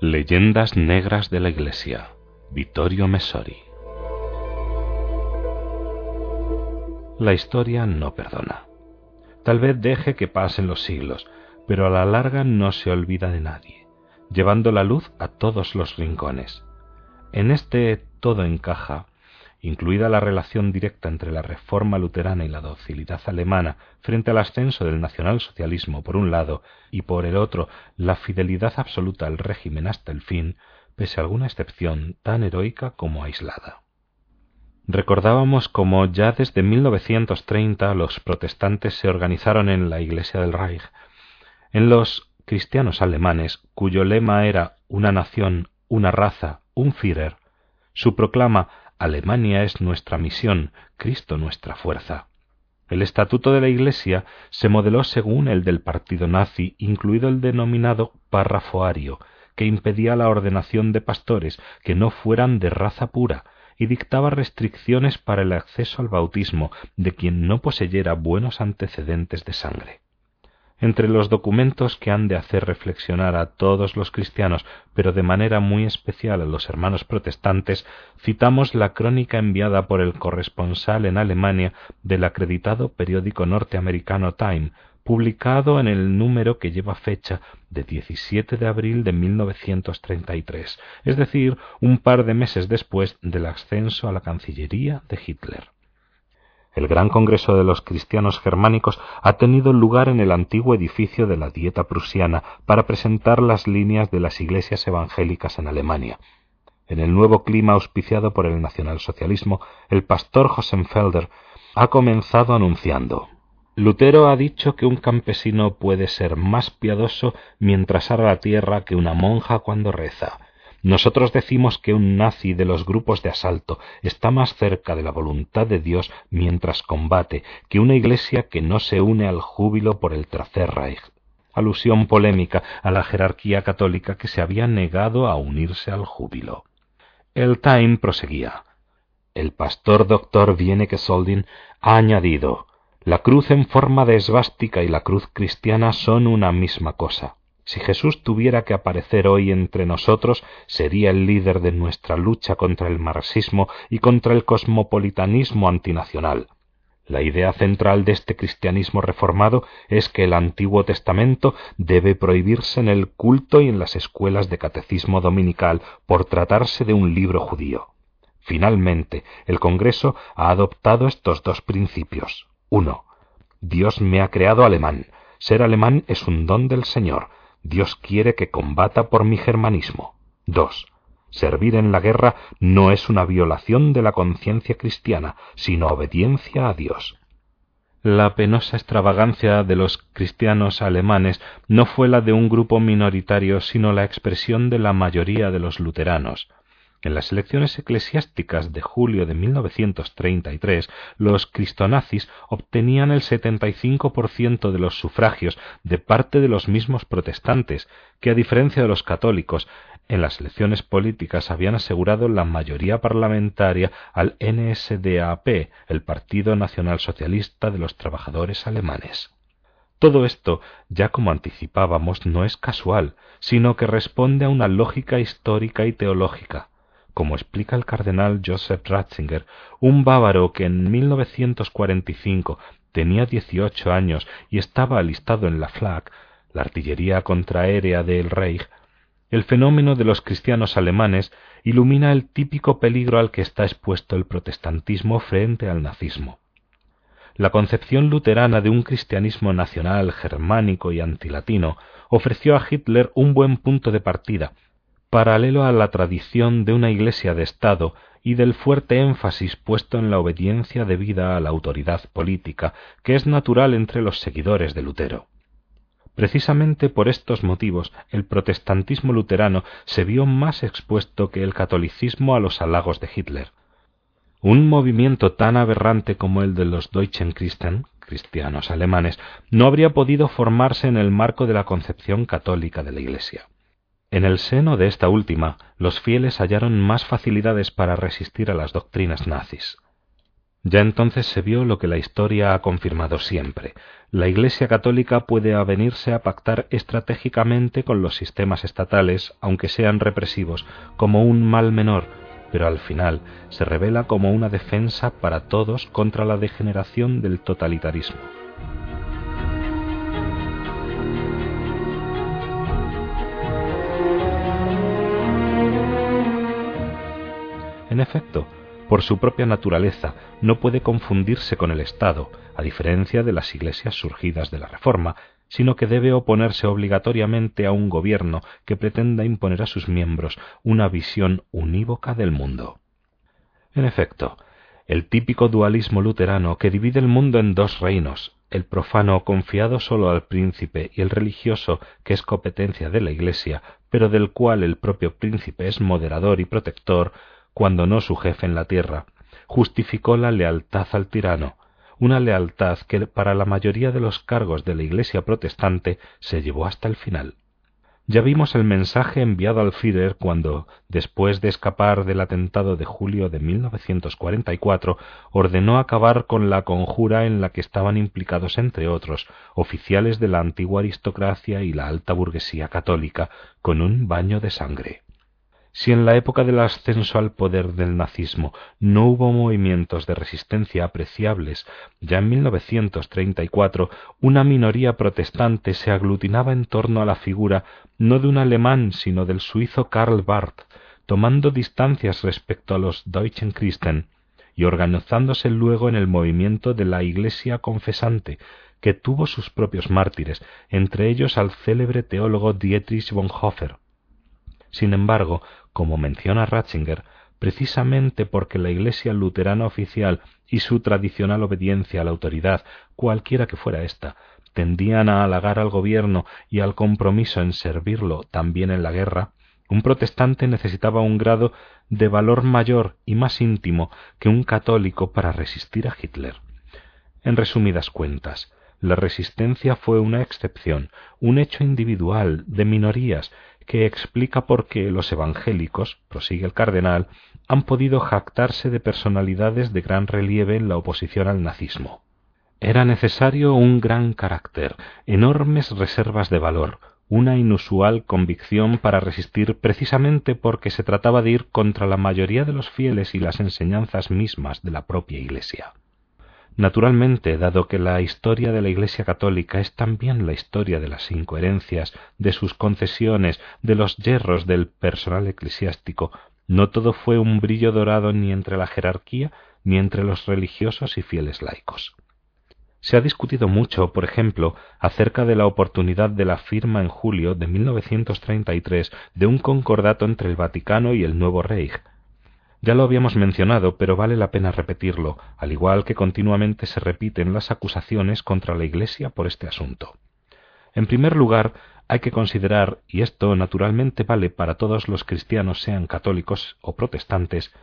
Leyendas negras de la Iglesia. Vittorio Messori. La historia no perdona. Tal vez deje que pasen los siglos, pero a la larga no se olvida de nadie, llevando la luz a todos los rincones. En este todo encaja incluida la relación directa entre la reforma luterana y la docilidad alemana frente al ascenso del nacionalsocialismo por un lado y por el otro la fidelidad absoluta al régimen hasta el fin, pese a alguna excepción tan heroica como aislada. Recordábamos cómo ya desde 1930 los protestantes se organizaron en la Iglesia del Reich, en los cristianos alemanes, cuyo lema era una nación, una raza, un Führer, su proclama Alemania es nuestra misión, Cristo nuestra fuerza. El estatuto de la Iglesia se modeló según el del partido nazi, incluido el denominado párrafo ario, que impedía la ordenación de pastores que no fueran de raza pura, y dictaba restricciones para el acceso al bautismo de quien no poseyera buenos antecedentes de sangre. Entre los documentos que han de hacer reflexionar a todos los cristianos, pero de manera muy especial a los hermanos protestantes, citamos la crónica enviada por el corresponsal en Alemania del acreditado periódico norteamericano Time, publicado en el número que lleva fecha de 17 de abril de 1933, es decir, un par de meses después del ascenso a la Cancillería de Hitler. El gran Congreso de los Cristianos Germánicos ha tenido lugar en el antiguo edificio de la Dieta prusiana para presentar las líneas de las iglesias evangélicas en Alemania. En el nuevo clima auspiciado por el nacionalsocialismo, el pastor Hosenfelder ha comenzado anunciando Lutero ha dicho que un campesino puede ser más piadoso mientras ara la tierra que una monja cuando reza. Nosotros decimos que un nazi de los grupos de asalto está más cerca de la voluntad de Dios mientras combate que una iglesia que no se une al júbilo por el Tercer Reich. Alusión polémica a la jerarquía católica que se había negado a unirse al júbilo. El Time proseguía. El pastor doctor Wieneke Soldin ha añadido la cruz en forma de esvástica y la cruz cristiana son una misma cosa. Si Jesús tuviera que aparecer hoy entre nosotros, sería el líder de nuestra lucha contra el marxismo y contra el cosmopolitanismo antinacional. La idea central de este cristianismo reformado es que el Antiguo Testamento debe prohibirse en el culto y en las escuelas de catecismo dominical por tratarse de un libro judío. Finalmente, el Congreso ha adoptado estos dos principios. Uno, Dios me ha creado alemán. Ser alemán es un don del Señor. Dios quiere que combata por mi germanismo. 2. Servir en la guerra no es una violación de la conciencia cristiana, sino obediencia a Dios. La penosa extravagancia de los cristianos alemanes no fue la de un grupo minoritario, sino la expresión de la mayoría de los luteranos. En las elecciones eclesiásticas de julio de 1933, los cristonazis obtenían el 75% de los sufragios de parte de los mismos protestantes, que a diferencia de los católicos, en las elecciones políticas habían asegurado la mayoría parlamentaria al NSDAP, el Partido Nacional Socialista de los Trabajadores Alemanes. Todo esto, ya como anticipábamos, no es casual, sino que responde a una lógica histórica y teológica como explica el cardenal Joseph Ratzinger, un bávaro que en 1945 tenía 18 años y estaba alistado en la Flak, la artillería contraaérea del Reich, el fenómeno de los cristianos alemanes ilumina el típico peligro al que está expuesto el protestantismo frente al nazismo. La concepción luterana de un cristianismo nacional, germánico y antilatino ofreció a Hitler un buen punto de partida, paralelo a la tradición de una Iglesia de Estado y del fuerte énfasis puesto en la obediencia debida a la autoridad política, que es natural entre los seguidores de Lutero. Precisamente por estos motivos el protestantismo luterano se vio más expuesto que el catolicismo a los halagos de Hitler. Un movimiento tan aberrante como el de los Deutschen Christen, cristianos alemanes, no habría podido formarse en el marco de la concepción católica de la Iglesia. En el seno de esta última, los fieles hallaron más facilidades para resistir a las doctrinas nazis. Ya entonces se vio lo que la historia ha confirmado siempre. La Iglesia católica puede avenirse a pactar estratégicamente con los sistemas estatales, aunque sean represivos, como un mal menor, pero al final se revela como una defensa para todos contra la degeneración del totalitarismo. En efecto, por su propia naturaleza, no puede confundirse con el Estado, a diferencia de las iglesias surgidas de la Reforma, sino que debe oponerse obligatoriamente a un gobierno que pretenda imponer a sus miembros una visión unívoca del mundo. En efecto, el típico dualismo luterano que divide el mundo en dos reinos, el profano confiado solo al príncipe y el religioso que es competencia de la Iglesia, pero del cual el propio príncipe es moderador y protector, cuando no su jefe en la tierra, justificó la lealtad al tirano, una lealtad que para la mayoría de los cargos de la Iglesia protestante se llevó hasta el final. Ya vimos el mensaje enviado al Führer cuando, después de escapar del atentado de julio de 1944, ordenó acabar con la conjura en la que estaban implicados, entre otros, oficiales de la antigua aristocracia y la alta burguesía católica, con un baño de sangre. Si en la época del ascenso al poder del nazismo no hubo movimientos de resistencia apreciables, ya en 1934 una minoría protestante se aglutinaba en torno a la figura no de un alemán sino del suizo Karl Barth, tomando distancias respecto a los Deutschen Christen y organizándose luego en el movimiento de la Iglesia confesante, que tuvo sus propios mártires, entre ellos al célebre teólogo Dietrich Bonhoeffer. Sin embargo, como menciona Ratzinger, precisamente porque la Iglesia luterana oficial y su tradicional obediencia a la autoridad, cualquiera que fuera ésta, tendían a halagar al gobierno y al compromiso en servirlo también en la guerra, un protestante necesitaba un grado de valor mayor y más íntimo que un católico para resistir a Hitler. En resumidas cuentas, la resistencia fue una excepción, un hecho individual, de minorías, que explica por qué los evangélicos, prosigue el cardenal, han podido jactarse de personalidades de gran relieve en la oposición al nazismo. Era necesario un gran carácter, enormes reservas de valor, una inusual convicción para resistir precisamente porque se trataba de ir contra la mayoría de los fieles y las enseñanzas mismas de la propia Iglesia. Naturalmente, dado que la historia de la Iglesia católica es también la historia de las incoherencias, de sus concesiones, de los yerros del personal eclesiástico, no todo fue un brillo dorado ni entre la jerarquía ni entre los religiosos y fieles laicos. Se ha discutido mucho, por ejemplo, acerca de la oportunidad de la firma en julio de 1933 de un concordato entre el Vaticano y el nuevo Reich, ya lo habíamos mencionado, pero vale la pena repetirlo, al igual que continuamente se repiten las acusaciones contra la Iglesia por este asunto. En primer lugar, hay que considerar, y esto naturalmente vale para todos los cristianos, sean católicos o protestantes,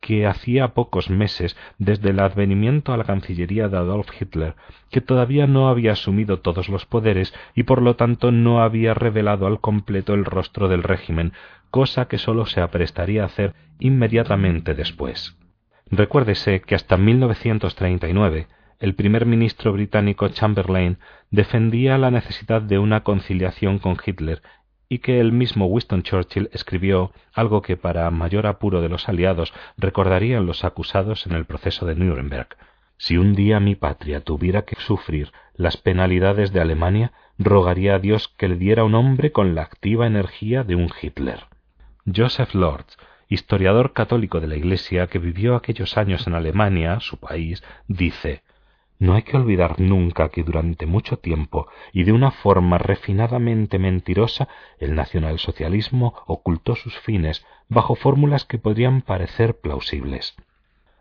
que hacía pocos meses desde el advenimiento a la Cancillería de Adolf Hitler, que todavía no había asumido todos los poderes y por lo tanto no había revelado al completo el rostro del régimen, cosa que sólo se aprestaría a hacer inmediatamente después. Recuérdese que hasta 1939 el primer ministro británico Chamberlain defendía la necesidad de una conciliación con Hitler y que el mismo Winston Churchill escribió algo que para mayor apuro de los aliados recordarían los acusados en el proceso de Nuremberg. Si un día mi patria tuviera que sufrir las penalidades de Alemania, rogaría a Dios que le diera un hombre con la activa energía de un Hitler. Joseph Lords, historiador católico de la Iglesia que vivió aquellos años en Alemania, su país, dice no hay que olvidar nunca que durante mucho tiempo y de una forma refinadamente mentirosa el nacionalsocialismo ocultó sus fines bajo fórmulas que podrían parecer plausibles.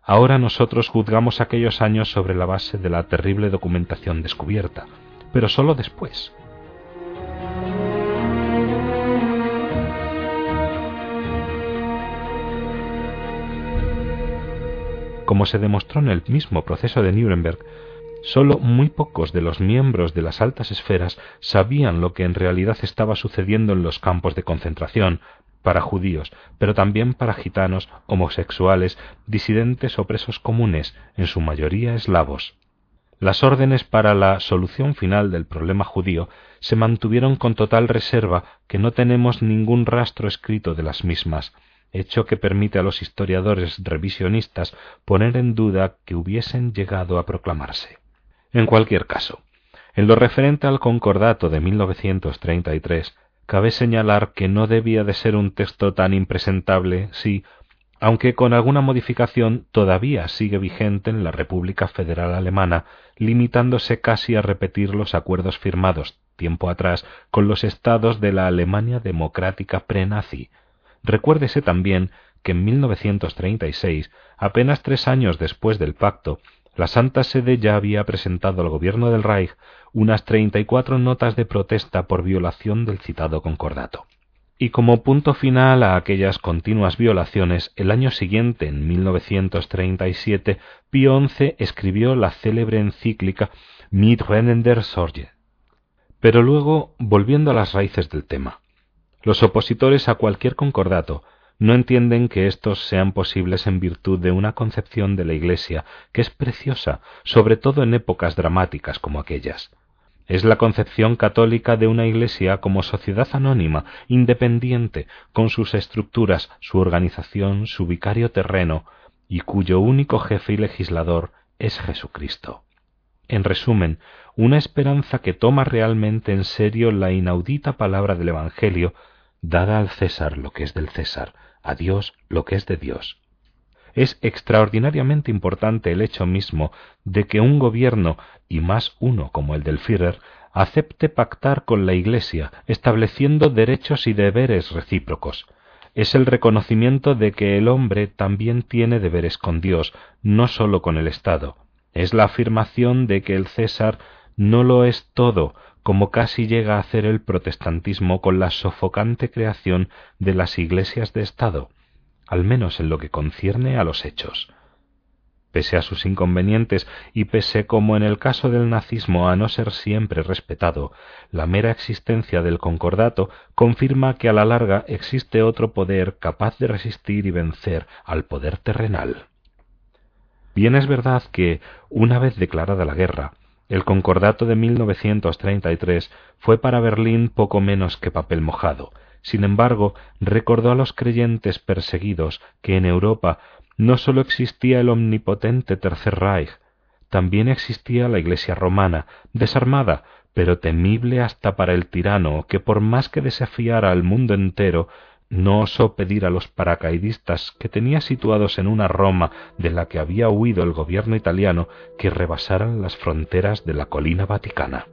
Ahora nosotros juzgamos aquellos años sobre la base de la terrible documentación descubierta, pero sólo después. Como se demostró en el mismo proceso de Nuremberg, Solo muy pocos de los miembros de las altas esferas sabían lo que en realidad estaba sucediendo en los campos de concentración, para judíos, pero también para gitanos, homosexuales, disidentes o presos comunes, en su mayoría eslavos. Las órdenes para la solución final del problema judío se mantuvieron con total reserva que no tenemos ningún rastro escrito de las mismas, hecho que permite a los historiadores revisionistas poner en duda que hubiesen llegado a proclamarse. En cualquier caso, en lo referente al concordato de 1933, cabe señalar que no debía de ser un texto tan impresentable si, aunque con alguna modificación, todavía sigue vigente en la República Federal Alemana, limitándose casi a repetir los acuerdos firmados tiempo atrás con los estados de la Alemania democrática pre-nazi. Recuérdese también que en 1936, apenas tres años después del pacto, la Santa Sede ya había presentado al gobierno del Reich unas treinta y cuatro notas de protesta por violación del citado concordato. Y como punto final a aquellas continuas violaciones, el año siguiente, en 1937, Pío XI escribió la célebre encíclica Mit brennender Sorge. Pero luego, volviendo a las raíces del tema, los opositores a cualquier concordato no entienden que éstos sean posibles en virtud de una concepción de la Iglesia que es preciosa, sobre todo en épocas dramáticas como aquellas. Es la concepción católica de una Iglesia como sociedad anónima, independiente, con sus estructuras, su organización, su vicario terreno, y cuyo único jefe y legislador es Jesucristo. En resumen, una esperanza que toma realmente en serio la inaudita palabra del Evangelio, dada al César lo que es del César, a Dios lo que es de Dios. Es extraordinariamente importante el hecho mismo de que un gobierno, y más uno como el del Führer, acepte pactar con la Iglesia, estableciendo derechos y deberes recíprocos. Es el reconocimiento de que el hombre también tiene deberes con Dios, no sólo con el Estado. Es la afirmación de que el César no lo es todo, como casi llega a hacer el protestantismo con la sofocante creación de las iglesias de Estado, al menos en lo que concierne a los hechos. Pese a sus inconvenientes y pese como en el caso del nazismo a no ser siempre respetado, la mera existencia del concordato confirma que a la larga existe otro poder capaz de resistir y vencer al poder terrenal. Bien es verdad que, una vez declarada la guerra, el concordato de 1933 fue para Berlín poco menos que papel mojado. Sin embargo, recordó a los creyentes perseguidos que en Europa no sólo existía el omnipotente Tercer Reich, también existía la Iglesia romana, desarmada, pero temible hasta para el tirano, que por más que desafiara al mundo entero, no osó pedir a los paracaidistas que tenía situados en una Roma de la que había huido el gobierno italiano que rebasaran las fronteras de la colina vaticana.